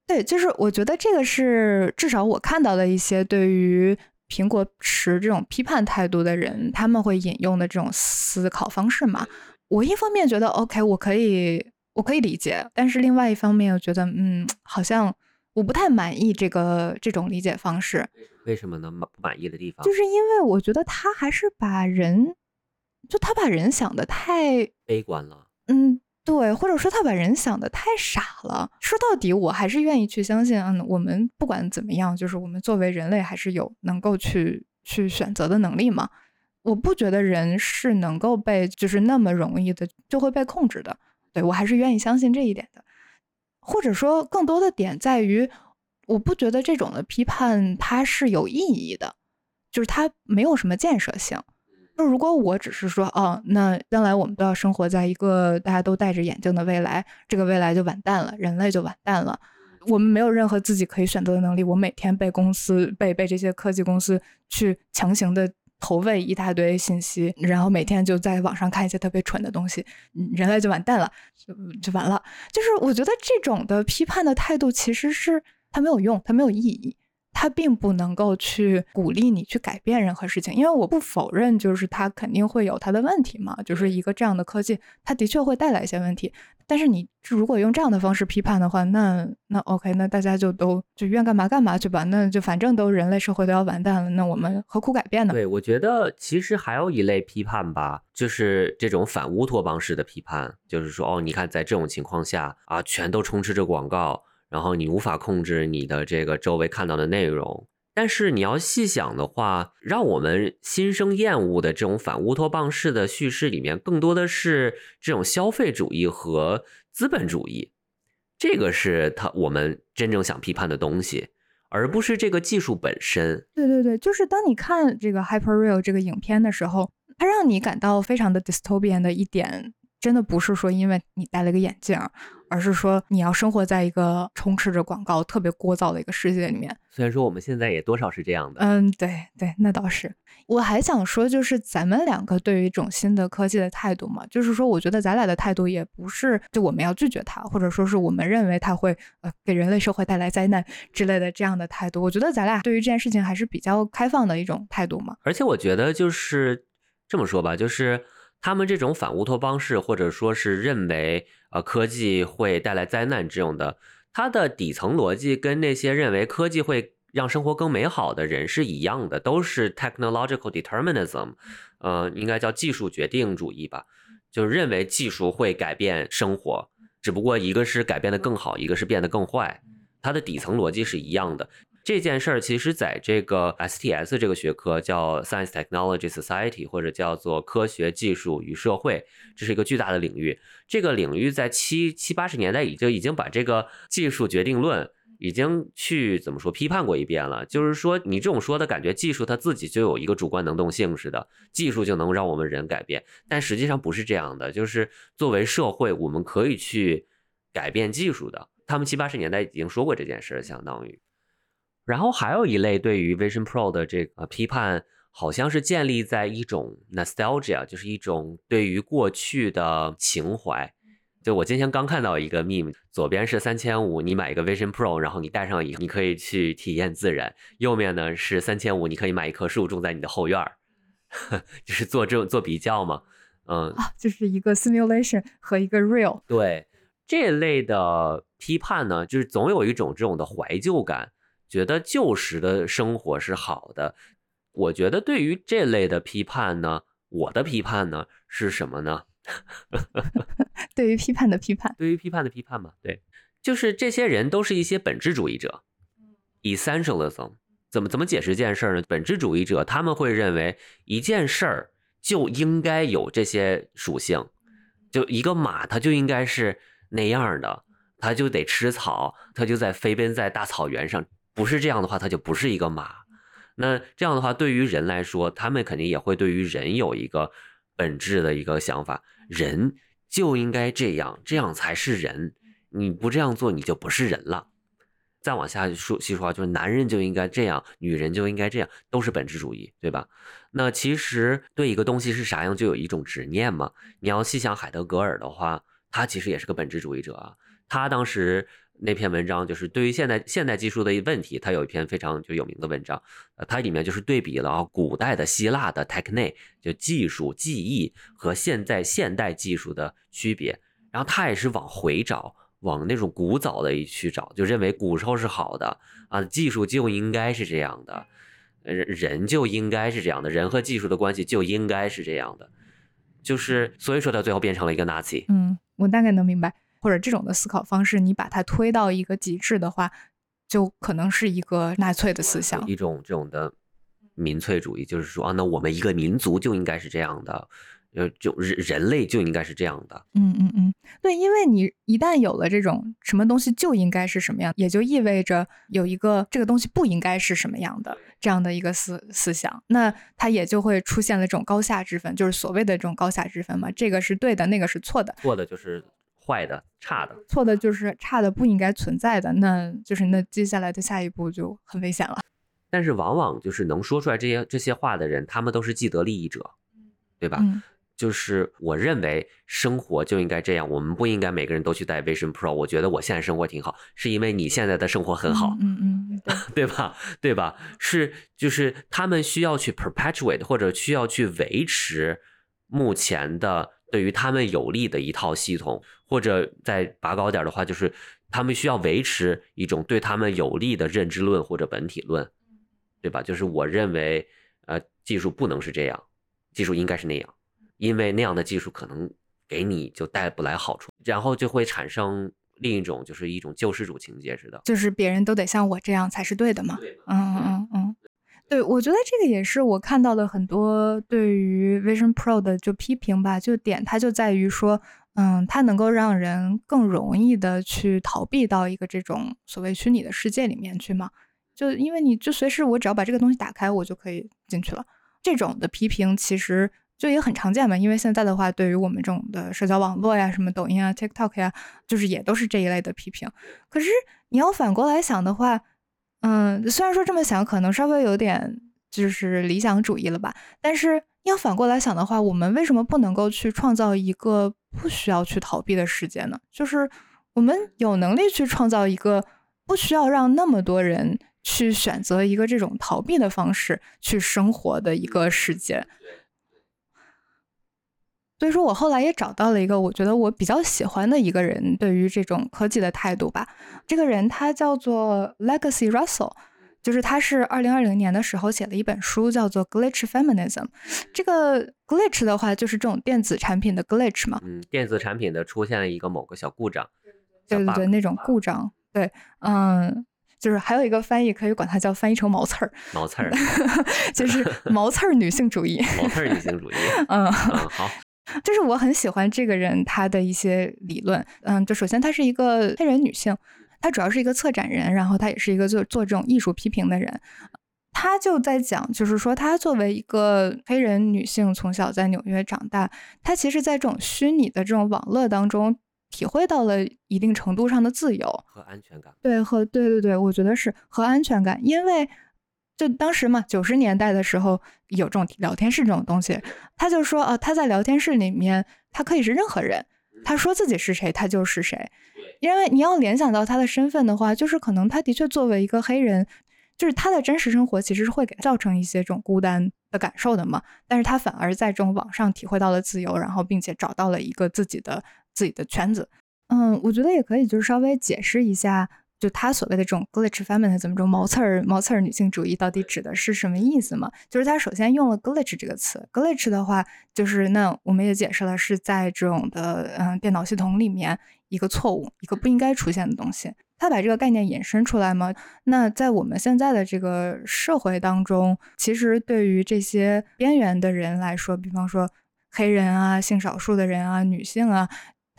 对，就是我觉得这个是至少我看到的一些对于苹果持这种批判态度的人，他们会引用的这种思考方式嘛。我一方面觉得 OK，我可以我可以理解，但是另外一方面又觉得嗯，好像我不太满意这个这种理解方式。为什么呢？不满意的地方，就是因为我觉得他还是把人，就他把人想的太悲观了。嗯。对，或者说他把人想的太傻了。说到底，我还是愿意去相信，嗯，我们不管怎么样，就是我们作为人类还是有能够去去选择的能力嘛。我不觉得人是能够被就是那么容易的就会被控制的。对我还是愿意相信这一点的。或者说，更多的点在于，我不觉得这种的批判它是有意义的，就是它没有什么建设性。就如果我只是说，哦，那将来我们都要生活在一个大家都戴着眼镜的未来，这个未来就完蛋了，人类就完蛋了。我们没有任何自己可以选择的能力，我每天被公司、被被这些科技公司去强行的投喂一大堆信息，然后每天就在网上看一些特别蠢的东西，人类就完蛋了，就就完了。就是我觉得这种的批判的态度其实是它没有用，它没有意义。它并不能够去鼓励你去改变任何事情，因为我不否认，就是它肯定会有它的问题嘛。就是一个这样的科技，它的确会带来一些问题。但是你如果用这样的方式批判的话，那那 OK，那大家就都就愿干嘛干嘛去吧。那就反正都人类社会都要完蛋了，那我们何苦改变呢？对，我觉得其实还有一类批判吧，就是这种反乌托邦式的批判，就是说哦，你看在这种情况下啊，全都充斥着广告。然后你无法控制你的这个周围看到的内容，但是你要细想的话，让我们心生厌恶的这种反乌托邦式的叙事里面，更多的是这种消费主义和资本主义，这个是他我们真正想批判的东西，而不是这个技术本身。对对对，就是当你看这个 Hyperreal 这个影片的时候，它让你感到非常的 dystopian 的一点。真的不是说因为你戴了个眼镜，而是说你要生活在一个充斥着广告、特别聒噪的一个世界里面。虽然说我们现在也多少是这样的，嗯，对对，那倒是。我还想说，就是咱们两个对于一种新的科技的态度嘛，就是说，我觉得咱俩的态度也不是就我们要拒绝它，或者说是我们认为它会呃给人类社会带来灾难之类的这样的态度。我觉得咱俩对于这件事情还是比较开放的一种态度嘛。而且我觉得就是这么说吧，就是。他们这种反乌托邦式，或者说是认为呃科技会带来灾难这种的，它的底层逻辑跟那些认为科技会让生活更美好的人是一样的，都是 technological determinism，呃，应该叫技术决定主义吧，就认为技术会改变生活，只不过一个是改变的更好，一个是变得更坏，它的底层逻辑是一样的。这件事儿其实在这个 STS 这个学科叫 Science Technology Society，或者叫做科学技术与社会，这是一个巨大的领域。这个领域在七七八十年代已经已经把这个技术决定论已经去怎么说批判过一遍了。就是说，你这种说的感觉，技术它自己就有一个主观能动性似的，技术就能让我们人改变，但实际上不是这样的。就是作为社会，我们可以去改变技术的。他们七八十年代已经说过这件事，相当于。然后还有一类对于 Vision Pro 的这个批判，好像是建立在一种 nostalgia，就是一种对于过去的情怀。就我今天刚看到一个 meme，左边是三千五，你买一个 Vision Pro，然后你戴上以后，你可以去体验自然；右面呢是三千五，你可以买一棵树种在你的后院儿，就是做这种做比较嘛。嗯，啊，就是一个 simulation 和一个 real。对这类的批判呢，就是总有一种这种的怀旧感。觉得旧时的生活是好的，我觉得对于这类的批判呢，我的批判呢是什么呢？对于批判的批判，对于批判的批判嘛，对，就是这些人都是一些本质主义者，essentialism。怎么怎么解释这件事儿呢？本质主义者他们会认为一件事儿就应该有这些属性，就一个马它就应该是那样的，它就得吃草，它就在飞奔在大草原上。不是这样的话，它就不是一个马。那这样的话，对于人来说，他们肯定也会对于人有一个本质的一个想法：人就应该这样，这样才是人。你不这样做，你就不是人了。再往下说细说话，就是男人就应该这样，女人就应该这样，都是本质主义，对吧？那其实对一个东西是啥样，就有一种执念嘛。你要细想海德格尔的话，他其实也是个本质主义者啊。他当时。那篇文章就是对于现代现代技术的问题，他有一篇非常就有名的文章，呃，它里面就是对比了古代的希腊的 techne 就技术技艺和现在现代技术的区别，然后他也是往回找，往那种古早的一去找，就认为古时候是好的啊，技术就应该是这样的，人人就应该是这样的，人和技术的关系就应该是这样的，就是所以说他最后变成了一个 Nazi。嗯，我大概能明白。或者这种的思考方式，你把它推到一个极致的话，就可能是一个纳粹的思想，一种这种的民粹主义，就是说啊，那我们一个民族就应该是这样的，呃，就人人类就应该是这样的。嗯嗯嗯，对，因为你一旦有了这种什么东西就应该是什么样，也就意味着有一个这个东西不应该是什么样的这样的一个思思想，那它也就会出现了这种高下之分，就是所谓的这种高下之分嘛。这个是对的，那个是错的，错的就是坏的、差的，错的就是差的不应该存在的，那就是那接下来的下一步就很危险了。但是往往就是能说出来这些这些话的人，他们都是既得利益者，对吧？嗯就是我认为生活就应该这样，我们不应该每个人都去戴 Vision Pro。我觉得我现在生活挺好，是因为你现在的生活很好，嗯嗯嗯，对 对吧？对吧？是就是他们需要去 perpetuate 或者需要去维持目前的对于他们有利的一套系统，或者再拔高点的话，就是他们需要维持一种对他们有利的认知论或者本体论，对吧？就是我认为，呃，技术不能是这样，技术应该是那样。因为那样的技术可能给你就带不来好处，然后就会产生另一种就是一种救世主情节似的，就是别人都得像我这样才是对的嘛。嗯嗯嗯，对，我觉得这个也是我看到的很多对于 Vision Pro 的就批评吧，就点它就在于说，嗯，它能够让人更容易的去逃避到一个这种所谓虚拟的世界里面去嘛。就因为你就随时我只要把这个东西打开，我就可以进去了。这种的批评其实。就也很常见嘛，因为现在的话，对于我们这种的社交网络呀，什么抖音啊、TikTok 呀，就是也都是这一类的批评。可是你要反过来想的话，嗯，虽然说这么想可能稍微有点就是理想主义了吧，但是要反过来想的话，我们为什么不能够去创造一个不需要去逃避的世界呢？就是我们有能力去创造一个不需要让那么多人去选择一个这种逃避的方式去生活的一个世界。所以说我后来也找到了一个我觉得我比较喜欢的一个人对于这种科技的态度吧。这个人他叫做 Legacy Russell，就是他是二零二零年的时候写了一本书叫做 Glitch Feminism。这个 glitch 的话就是这种电子产品的 glitch 嘛，嗯，电子产品的出现了一个某个小故障，对对对，那种故障，对，嗯，就是还有一个翻译可以管它叫翻译成毛刺儿，毛刺儿，就是毛刺儿女性主义，毛刺儿女性主义，嗯，好。就是我很喜欢这个人他的一些理论，嗯，就首先他是一个黑人女性，她主要是一个策展人，然后他也是一个做做这种艺术批评的人，他就在讲，就是说他作为一个黑人女性，从小在纽约长大，他其实在这种虚拟的这种网络当中，体会到了一定程度上的自由和安全感，对，和对对对，我觉得是和安全感，因为。就当时嘛，九十年代的时候有这种聊天室这种东西，他就说啊，他在聊天室里面，他可以是任何人，他说自己是谁，他就是谁。因为你要联想到他的身份的话，就是可能他的确作为一个黑人，就是他的真实生活其实是会给造成一些这种孤单的感受的嘛。但是他反而在这种网上体会到了自由，然后并且找到了一个自己的自己的圈子。嗯，我觉得也可以就是稍微解释一下。就他所谓的这种 glitch feminism，怎么种毛刺儿毛刺儿女性主义到底指的是什么意思嘛？就是他首先用了 glitch 这个词，glitch 的话就是那我们也解释了是在这种的嗯电脑系统里面一个错误，一个不应该出现的东西。他把这个概念引申出来嘛？那在我们现在的这个社会当中，其实对于这些边缘的人来说，比方说黑人啊、性少数的人啊、女性啊。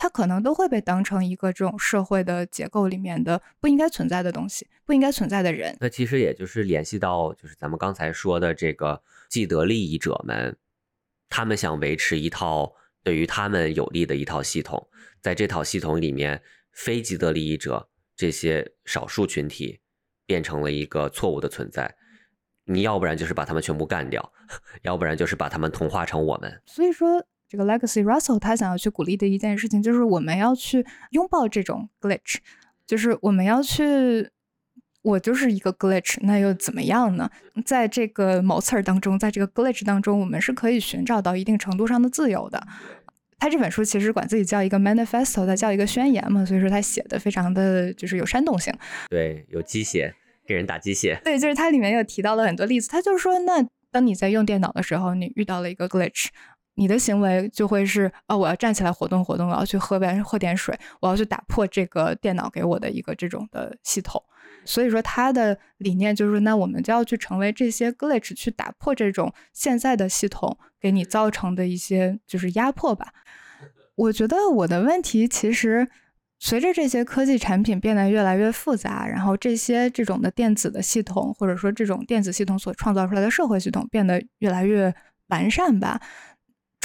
它可能都会被当成一个这种社会的结构里面的不应该存在的东西，不应该存在的人。那其实也就是联系到，就是咱们刚才说的这个既得利益者们，他们想维持一套对于他们有利的一套系统，在这套系统里面，非既得利益者这些少数群体变成了一个错误的存在。你要不然就是把他们全部干掉，要不然就是把他们同化成我们。所以说。这个 Legacy Russell 他想要去鼓励的一件事情，就是我们要去拥抱这种 glitch，就是我们要去，我就是一个 glitch，那又怎么样呢？在这个毛刺儿当中，在这个 glitch 当中，我们是可以寻找到一定程度上的自由的。他这本书其实管自己叫一个 manifesto，他叫一个宣言嘛，所以说他写的非常的就是有煽动性，对，有鸡血，给人打鸡血。对，就是它里面又提到了很多例子，他就说，那当你在用电脑的时候，你遇到了一个 glitch。你的行为就会是啊，我要站起来活动活动，我要去喝杯喝点水，我要去打破这个电脑给我的一个这种的系统。所以说他的理念就是，那我们就要去成为这些 glitch，去打破这种现在的系统给你造成的一些就是压迫吧。我觉得我的问题其实。随着这些科技产品变得越来越复杂，然后这些这种的电子的系统，或者说这种电子系统所创造出来的社会系统变得越来越完善吧，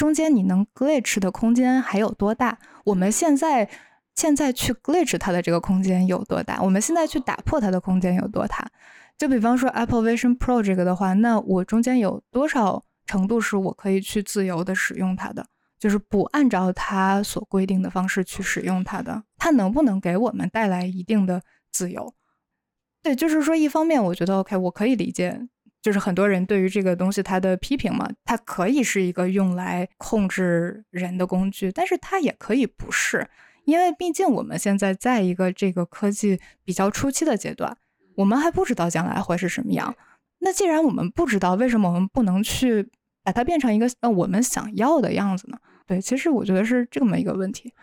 中间你能 glitch 的空间还有多大？我们现在现在去 glitch 它的这个空间有多大？我们现在去打破它的空间有多大？就比方说 Apple Vision Pro 这个的话，那我中间有多少程度是我可以去自由的使用它的？就是不按照它所规定的方式去使用它的，它能不能给我们带来一定的自由？对，就是说，一方面我觉得 OK，我可以理解，就是很多人对于这个东西它的批评嘛，它可以是一个用来控制人的工具，但是它也可以不是，因为毕竟我们现在在一个这个科技比较初期的阶段，我们还不知道将来会是什么样。那既然我们不知道，为什么我们不能去把它变成一个呃我们想要的样子呢？对，其实我觉得是这么一个问题。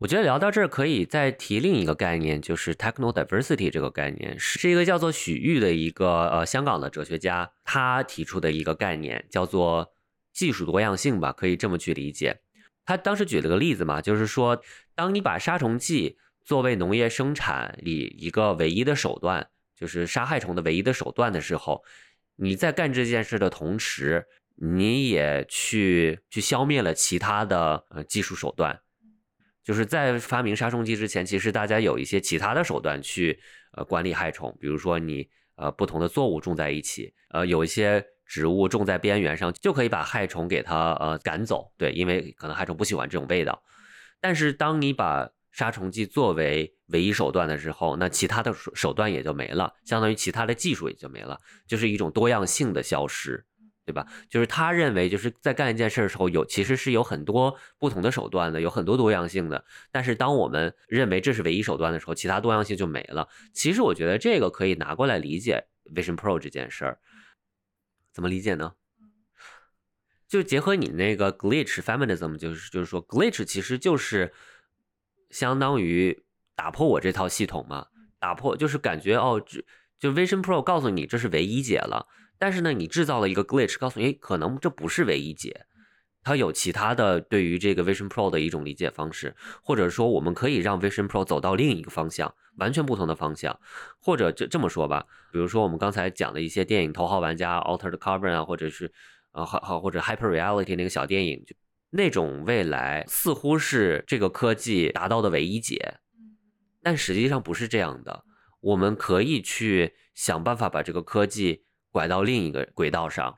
我觉得聊到这儿可以再提另一个概念，就是 techno diversity 这个概念，是一个叫做许玉的一个呃香港的哲学家他提出的一个概念，叫做技术多样性吧，可以这么去理解。他当时举了个例子嘛，就是说，当你把杀虫剂作为农业生产里一个唯一的手段，就是杀害虫的唯一的手段的时候，你在干这件事的同时。你也去去消灭了其他的呃技术手段，就是在发明杀虫剂之前，其实大家有一些其他的手段去呃管理害虫，比如说你呃不同的作物种在一起，呃有一些植物种在边缘上，就可以把害虫给它呃赶走，对，因为可能害虫不喜欢这种味道。但是当你把杀虫剂作为唯一手段的时候，那其他的手手段也就没了，相当于其他的技术也就没了，就是一种多样性的消失。对吧？就是他认为，就是在干一件事的时候，有其实是有很多不同的手段的，有很多多样性的。但是当我们认为这是唯一手段的时候，其他多样性就没了。其实我觉得这个可以拿过来理解 Vision Pro 这件事儿，怎么理解呢？就结合你那个 Glitch Feminism，就是就是说 Glitch 其实就是相当于打破我这套系统嘛，打破就是感觉哦，就就 Vision Pro 告诉你这是唯一解了。但是呢，你制造了一个 glitch，告诉你，可能这不是唯一解，它有其他的对于这个 Vision Pro 的一种理解方式，或者说我们可以让 Vision Pro 走到另一个方向，完全不同的方向，或者这这么说吧，比如说我们刚才讲的一些电影《头号玩家》Altered Carbon 啊，或者是呃好好或者 Hyper Reality 那个小电影，就那种未来似乎是这个科技达到的唯一解，但实际上不是这样的，我们可以去想办法把这个科技。拐到另一个轨道上，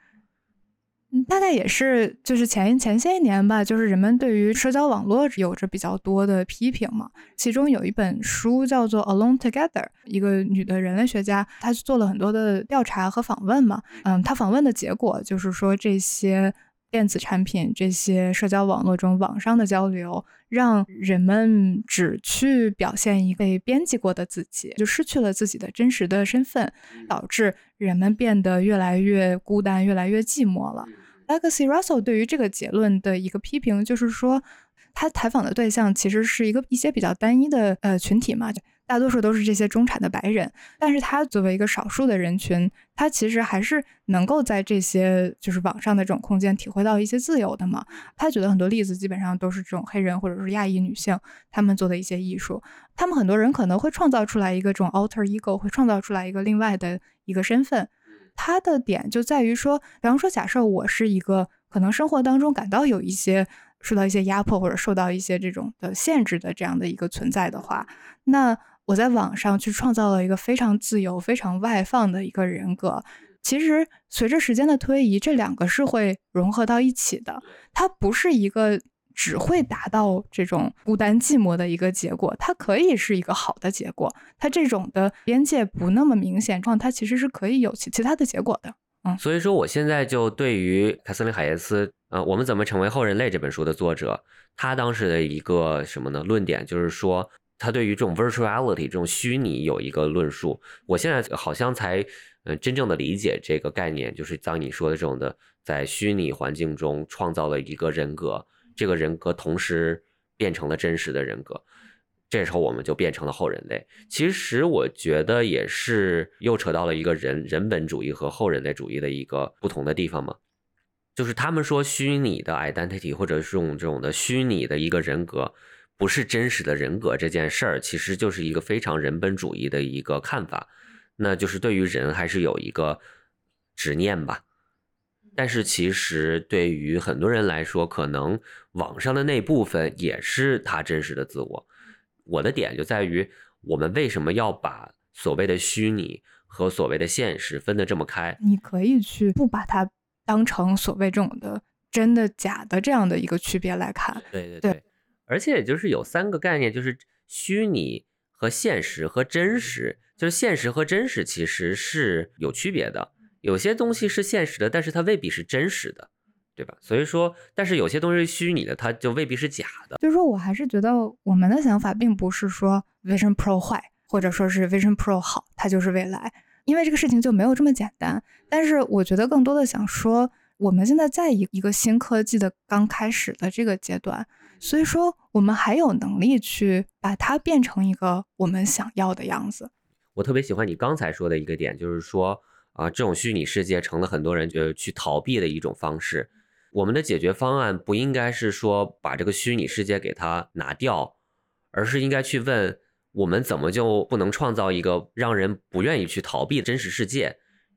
嗯，大概也是就是前前些年吧，就是人们对于社交网络有着比较多的批评嘛。其中有一本书叫做《Alone Together》，一个女的人类学家，她做了很多的调查和访问嘛。嗯，她访问的结果就是说这些。电子产品这些社交网络中网上的交流，让人们只去表现一个被编辑过的自己，就失去了自己的真实的身份，导致人们变得越来越孤单，越来越寂寞了。Legacy Russell 对于这个结论的一个批评，就是说他采访的对象其实是一个一些比较单一的呃群体嘛。大多数都是这些中产的白人，但是他作为一个少数的人群，他其实还是能够在这些就是网上的这种空间体会到一些自由的嘛。他举的很多例子基本上都是这种黑人或者是亚裔女性他们做的一些艺术，他们很多人可能会创造出来一个这种 alter ego，会创造出来一个另外的一个身份。他的点就在于说，比方说假设我是一个可能生活当中感到有一些受到一些压迫或者受到一些这种的限制的这样的一个存在的话，那。我在网上去创造了一个非常自由、非常外放的一个人格。其实随着时间的推移，这两个是会融合到一起的。它不是一个只会达到这种孤单寂寞的一个结果，它可以是一个好的结果。它这种的边界不那么明显，状它其实是可以有其其他的结果的。嗯，所以说我现在就对于凯瑟琳海耶斯，呃，我们怎么成为后人类这本书的作者，他当时的一个什么呢？论点就是说。他对于这种 virtuality 这种虚拟有一个论述，我现在好像才嗯真正的理解这个概念，就是当你说的这种的，在虚拟环境中创造了一个人格，这个人格同时变成了真实的人格，这时候我们就变成了后人类。其实我觉得也是又扯到了一个人人本主义和后人类主义的一个不同的地方嘛。就是他们说虚拟的 identity 或者是用这种的虚拟的一个人格，不是真实的人格这件事儿，其实就是一个非常人本主义的一个看法。那就是对于人还是有一个执念吧。但是其实对于很多人来说，可能网上的那部分也是他真实的自我。我的点就在于，我们为什么要把所谓的虚拟和所谓的现实分得这么开？你可以去不把它当成所谓这种的真的假的这样的一个区别来看。对对对，而且也就是有三个概念，就是虚拟和现实和真实，就是现实和真实其实是有区别的。有些东西是现实的，但是它未必是真实的，对吧？所以说，但是有些东西是虚拟的，它就未必是假的。就是说我还是觉得我们的想法并不是说 Vision Pro 坏，或者说是 Vision Pro 好，它就是未来，因为这个事情就没有这么简单。但是我觉得更多的想说，我们现在在一一个新科技的刚开始的这个阶段，所以说我们还有能力去把它变成一个我们想要的样子。我特别喜欢你刚才说的一个点，就是说。啊，这种虚拟世界成了很多人呃去逃避的一种方式。我们的解决方案不应该是说把这个虚拟世界给它拿掉，而是应该去问我们怎么就不能创造一个让人不愿意去逃避的真实世界？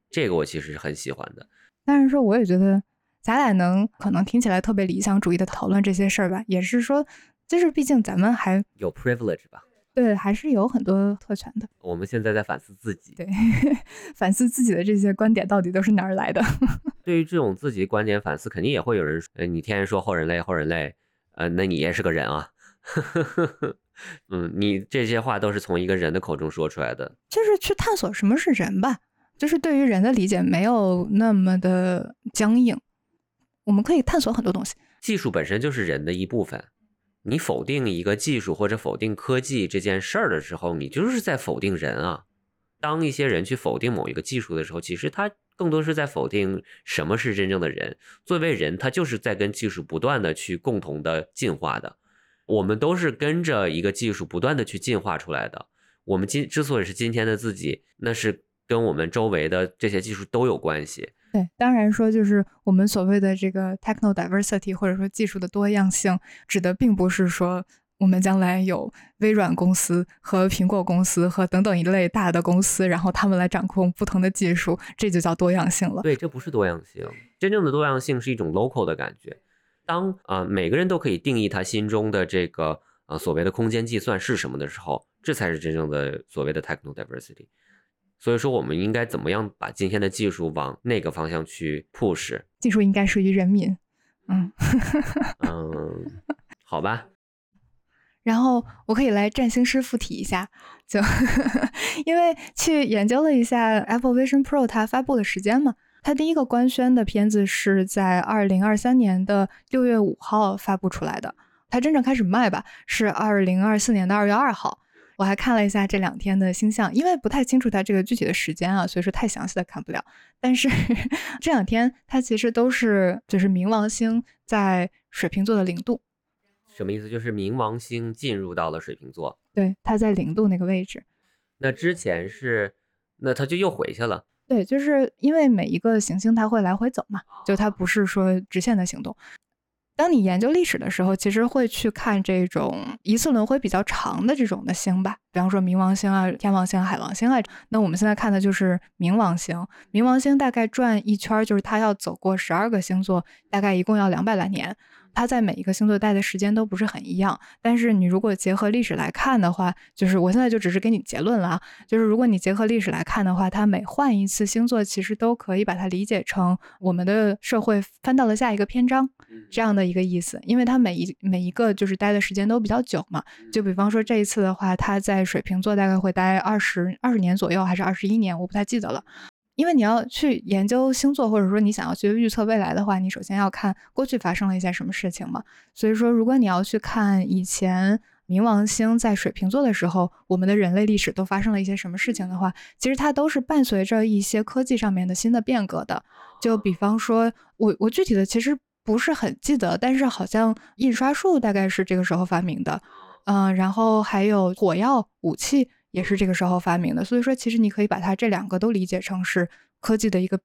这个我其实是很喜欢的。但是说我也觉得咱俩能可能听起来特别理想主义的讨论这些事儿吧，也是说，就是毕竟咱们还有 privilege 吧。对，还是有很多特权的。我们现在在反思自己，对，反思自己的这些观点到底都是哪儿来的？对于这种自己观点反思，肯定也会有人说：“你天天说后人类，后人类，呃，那你也是个人啊。”嗯，你这些话都是从一个人的口中说出来的。就是去探索什么是人吧，就是对于人的理解没有那么的僵硬，我们可以探索很多东西。技术本身就是人的一部分。你否定一个技术或者否定科技这件事儿的时候，你就是在否定人啊。当一些人去否定某一个技术的时候，其实他更多是在否定什么是真正的人。作为人，他就是在跟技术不断的去共同的进化的。我们都是跟着一个技术不断的去进化出来的。我们今之所以是今天的自己，那是跟我们周围的这些技术都有关系。对，当然说就是我们所谓的这个 techno diversity，或者说技术的多样性，指的并不是说我们将来有微软公司和苹果公司和等等一类大的公司，然后他们来掌控不同的技术，这就叫多样性了。对，这不是多样性，真正的多样性是一种 local 的感觉。当啊每个人都可以定义他心中的这个呃所谓的空间计算是什么的时候，这才是真正的所谓的 techno diversity。所以说，我们应该怎么样把今天的技术往那个方向去 push？技术应该属于人民。嗯嗯，好吧。然后我可以来占星师附体一下，就 因为去研究了一下 Apple Vision Pro 它发布的时间嘛，它第一个官宣的片子是在二零二三年的六月五号发布出来的，它真正开始卖吧是二零二四年的二月二号。我还看了一下这两天的星象，因为不太清楚它这个具体的时间啊，所以说太详细的看不了。但是 这两天它其实都是就是冥王星在水瓶座的零度，什么意思？就是冥王星进入到了水瓶座，对，它在零度那个位置。那之前是，那它就又回去了。对，就是因为每一个行星它会来回走嘛，就它不是说直线的行动。当你研究历史的时候，其实会去看这种一次轮回比较长的这种的星吧，比方说冥王星啊、天王星、海王星啊。那我们现在看的就是冥王星，冥王星大概转一圈，就是它要走过十二个星座，大概一共要两百来年。它在每一个星座待的时间都不是很一样，但是你如果结合历史来看的话，就是我现在就只是给你结论了啊，就是如果你结合历史来看的话，它每换一次星座，其实都可以把它理解成我们的社会翻到了下一个篇章这样的一个意思，因为它每一每一个就是待的时间都比较久嘛，就比方说这一次的话，它在水瓶座大概会待二十二十年左右，还是二十一年，我不太记得了。因为你要去研究星座，或者说你想要去预测未来的话，你首先要看过去发生了一些什么事情嘛。所以说，如果你要去看以前冥王星在水瓶座的时候，我们的人类历史都发生了一些什么事情的话，其实它都是伴随着一些科技上面的新的变革的。就比方说，我我具体的其实不是很记得，但是好像印刷术大概是这个时候发明的。嗯，然后还有火药武器也是这个时候发明的。所以说，其实你可以把它这两个都理解成是科技的一个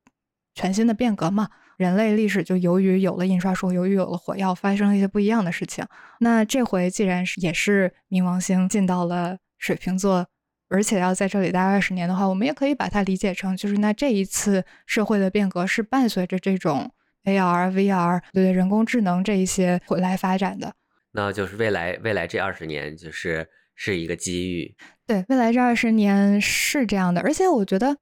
全新的变革嘛。人类历史就由于有了印刷术，由于有了火药，发生了一些不一样的事情。那这回既然是也是冥王星进到了水瓶座，而且要在这里待二十年的话，我们也可以把它理解成，就是那这一次社会的变革是伴随着这种 AR、VR 对人工智能这一些回来发展的。那就是未来未来这二十年就是是一个机遇。对，未来这二十年是这样的，而且我觉得。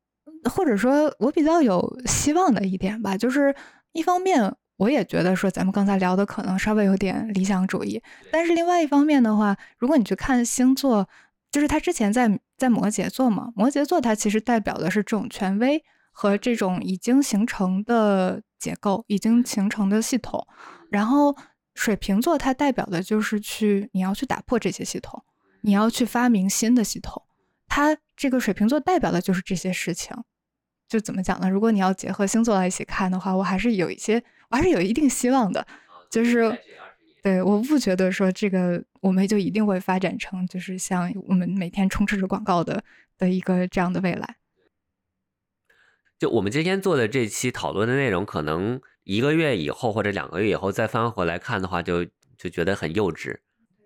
或者说，我比较有希望的一点吧，就是一方面，我也觉得说咱们刚才聊的可能稍微有点理想主义，但是另外一方面的话，如果你去看星座，就是他之前在在摩羯座嘛，摩羯座它其实代表的是这种权威和这种已经形成的结构、已经形成的系统，然后水瓶座它代表的就是去你要去打破这些系统，你要去发明新的系统。它这个水瓶座代表的就是这些事情，就怎么讲呢？如果你要结合星座来一起看的话，我还是有一些，我还是有一定希望的。就是，对，我不觉得说这个我们就一定会发展成就是像我们每天充斥着广告的的一个这样的未来。就我们今天做的这期讨论的内容，可能一个月以后或者两个月以后再翻回来看的话，就就觉得很幼稚。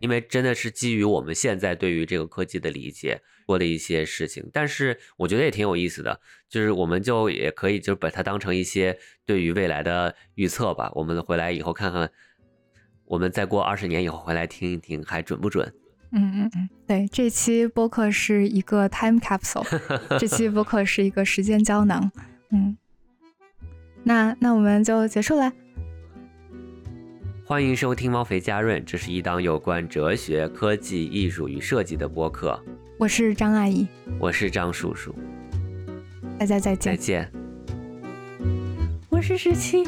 因为真的是基于我们现在对于这个科技的理解做的一些事情，但是我觉得也挺有意思的，就是我们就也可以就把它当成一些对于未来的预测吧。我们回来以后看看，我们再过二十年以后回来听一听还准不准？嗯嗯嗯，对，这期播客是一个 time capsule，这期播客是一个时间胶囊。嗯，那那我们就结束了。欢迎收听猫肥家润，这是一档有关哲学、科技、艺术与设计的播客。我是张阿姨，我是张叔叔，大家再见。再见。我是十七。